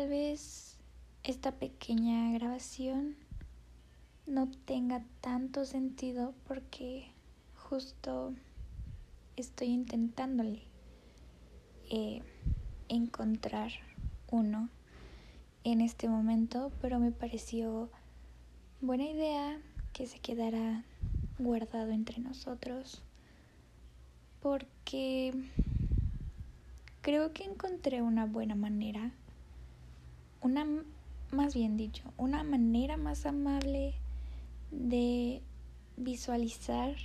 tal vez esta pequeña grabación no tenga tanto sentido porque justo estoy intentándole eh, encontrar uno en este momento, pero me pareció buena idea que se quedara guardado entre nosotros porque creo que encontré una buena manera, una más bien dicho, una manera más amable de visualizar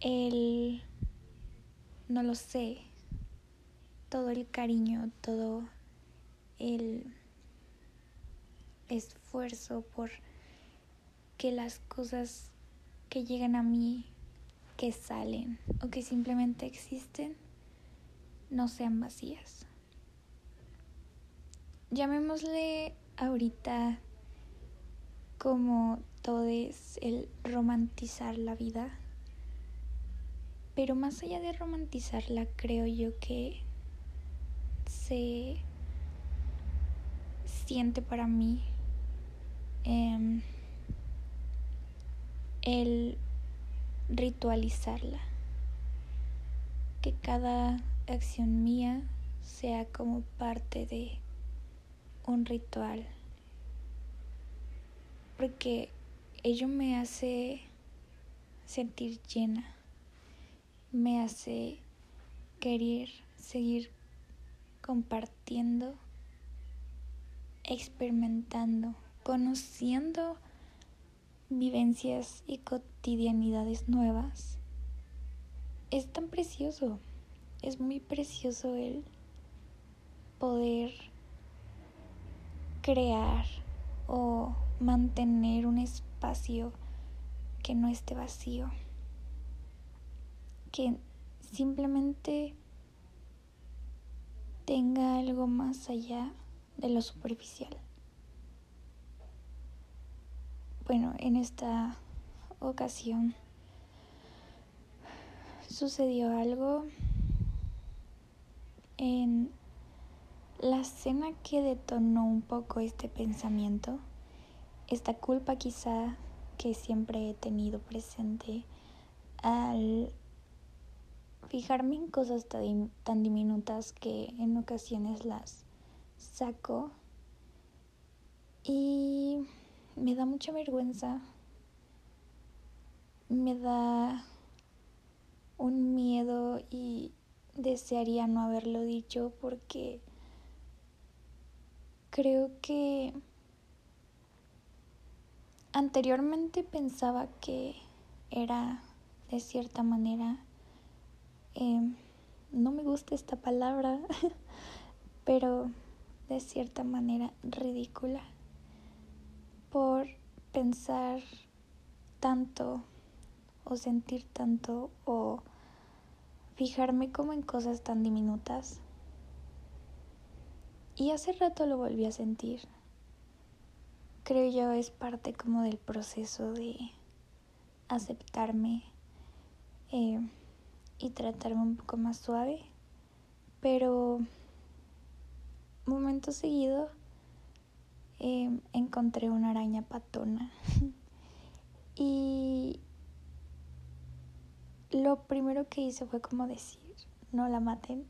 el, no lo sé, todo el cariño, todo el esfuerzo por que las cosas que llegan a mí, que salen o que simplemente existen, no sean vacías. Llamémosle ahorita como todo es el romantizar la vida. Pero más allá de romantizarla, creo yo que se siente para mí em, el ritualizarla. Que cada acción mía sea como parte de un ritual porque ello me hace sentir llena, me hace querer seguir compartiendo, experimentando, conociendo vivencias y cotidianidades nuevas. Es tan precioso, es muy precioso el poder crear o mantener un espacio que no esté vacío, que simplemente tenga algo más allá de lo superficial. Bueno, en esta ocasión sucedió algo en la cena que detonó un poco este pensamiento esta culpa quizá que siempre he tenido presente al fijarme en cosas tan, diminutas que en ocasiones las saco y me da mucha vergüenza, me da un miedo y desearía no haberlo dicho porque creo que Anteriormente pensaba que era de cierta manera, em, no me gusta esta palabra, pero de cierta manera ridícula por pensar tanto o sentir tanto o fijarme como en cosas tan diminutas. Y hace rato lo volví a sentir. Creo yo es parte como del proceso de aceptarme eh, y tratarme un poco más suave. Pero momento seguido eh, encontré una araña patona. Y lo primero que hice fue como decir no la maten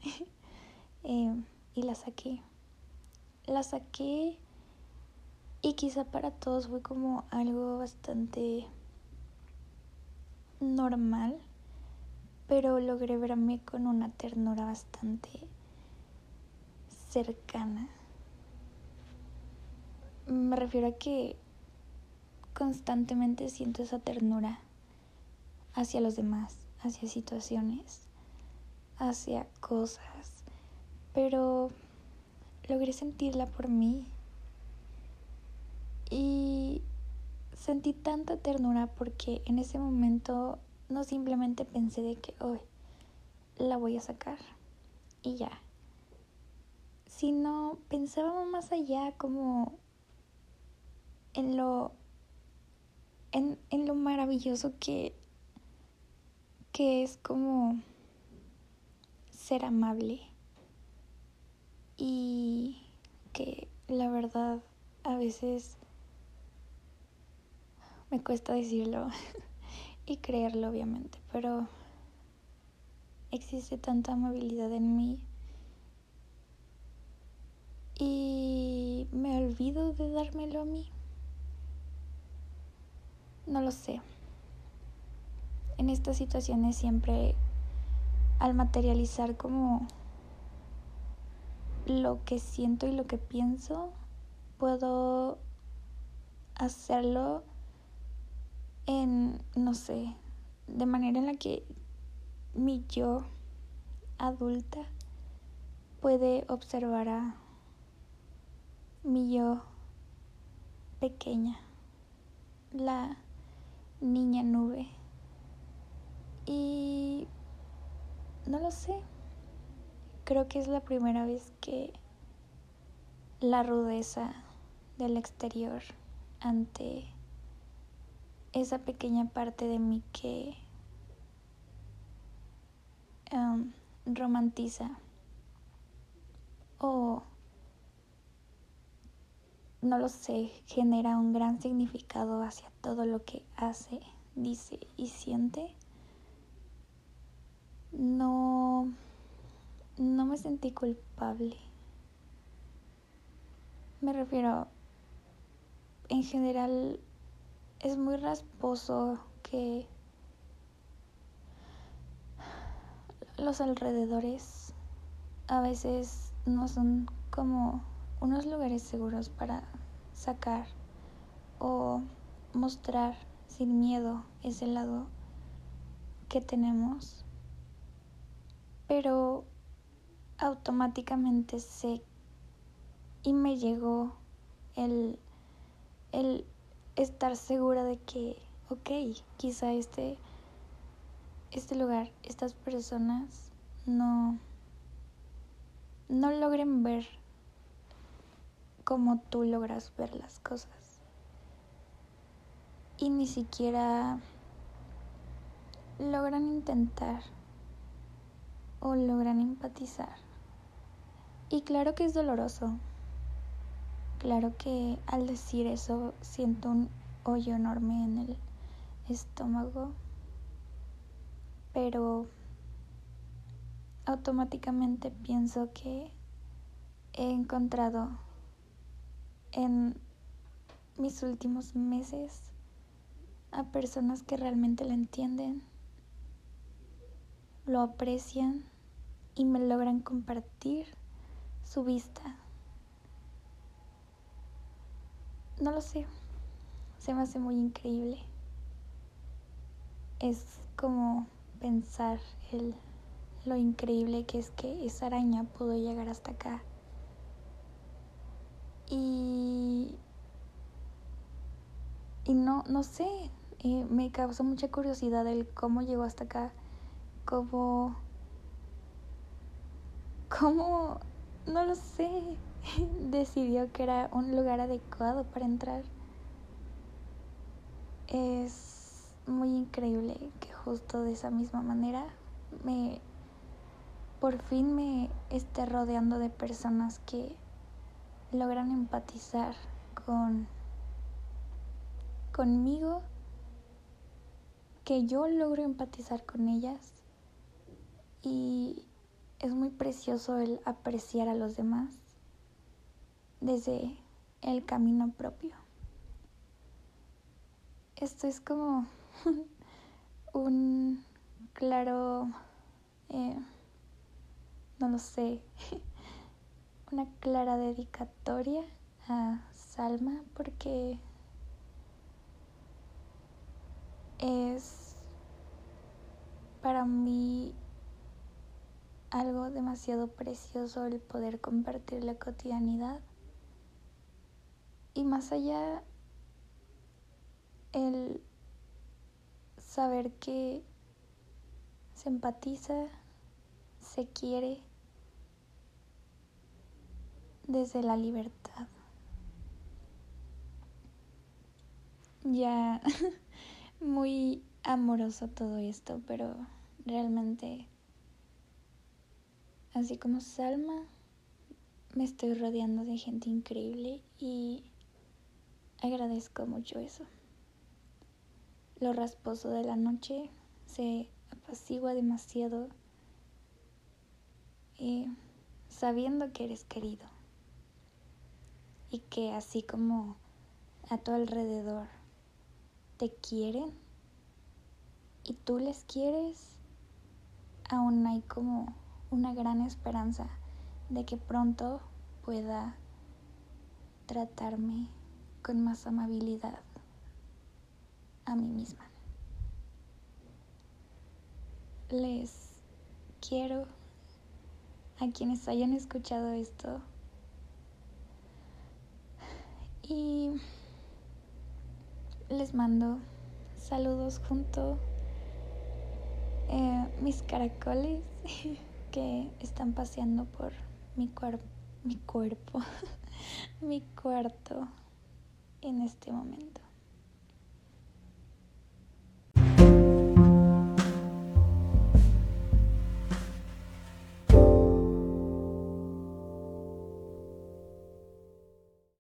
eh, y la saqué la saqué y quizá para todos fue como algo bastante normal, pero logré verme con una ternura bastante cercana. Me refiero a que constantemente siento esa ternura hacia los demás, hacia situaciones, hacia cosas, pero logré sentirla por mí. Y sentí tanta ternura porque en ese momento no simplemente pensé de que hoy la voy a sacar y ya, sino pensaba más allá como en lo en, en lo maravilloso que que es como ser amable y que la verdad a veces me cuesta decirlo y creerlo obviamente, pero existe tanta amabilidad en mí y me olvido de dármelo a mí. No lo sé. En estas situaciones siempre al materializar como lo que siento y lo que pienso, puedo hacerlo en, no sé, de manera en la que mi yo adulta puede observar a mi yo pequeña, la niña nube. Y no lo sé, creo que es la primera vez que la rudeza del exterior ante esa pequeña parte de mí que um, romantiza o no lo sé, genera un gran significado hacia todo lo que hace, dice y siente, no, no me sentí culpable. Me refiero, en general es muy rasposo que los alrededores a veces no son como unos lugares seguros para sacar o mostrar sin miedo ese lado que tenemos. Pero automáticamente sé y me llegó el, el estar segura de que, ok, quizá este, este lugar, estas personas no, no logren ver como tú logras ver las cosas. Y ni siquiera logran intentar o logran empatizar. Y claro que es doloroso, Claro que al decir eso siento un hoyo enorme en el estómago, pero automáticamente pienso que he encontrado en mis últimos meses a personas que realmente lo entienden, lo aprecian y me logran compartir su vista no lo sé, se me hace muy increíble. Es como pensar el, lo increíble que es que esa araña pudo llegar hasta acá. Y, y no, no sé, eh, me causó mucha curiosidad el cómo llegó hasta acá, cómo, cómo, no lo sé, decidió que era un lugar adecuado para entrar. Es muy increíble que justo de esa misma manera me por fin me esté rodeando de personas que logran empatizar con conmigo, que yo logro empatizar con ellas y es muy precioso el apreciar a los demás desde el camino propio. Esto es como un claro, eh, no lo sé, una clara dedicatoria a Salma porque es para mí algo demasiado precioso el poder compartir la cotidianidad y más allá, el saber que se empatiza, se quiere desde la libertad. Ya muy amoroso todo esto, pero realmente, así como Salma, me estoy rodeando de gente increíble y agradezco mucho eso. Lo rasposo de la noche se apacigua demasiado y sabiendo que eres querido y que así como a tu alrededor te quieren y tú les quieres, aún hay como una gran esperanza de que pronto pueda tratarme con más amabilidad a mí misma. Les quiero a quienes hayan escuchado esto y les mando saludos junto eh, mis caracoles que están paseando por mi, mi cuerpo, mi cuarto en este momento.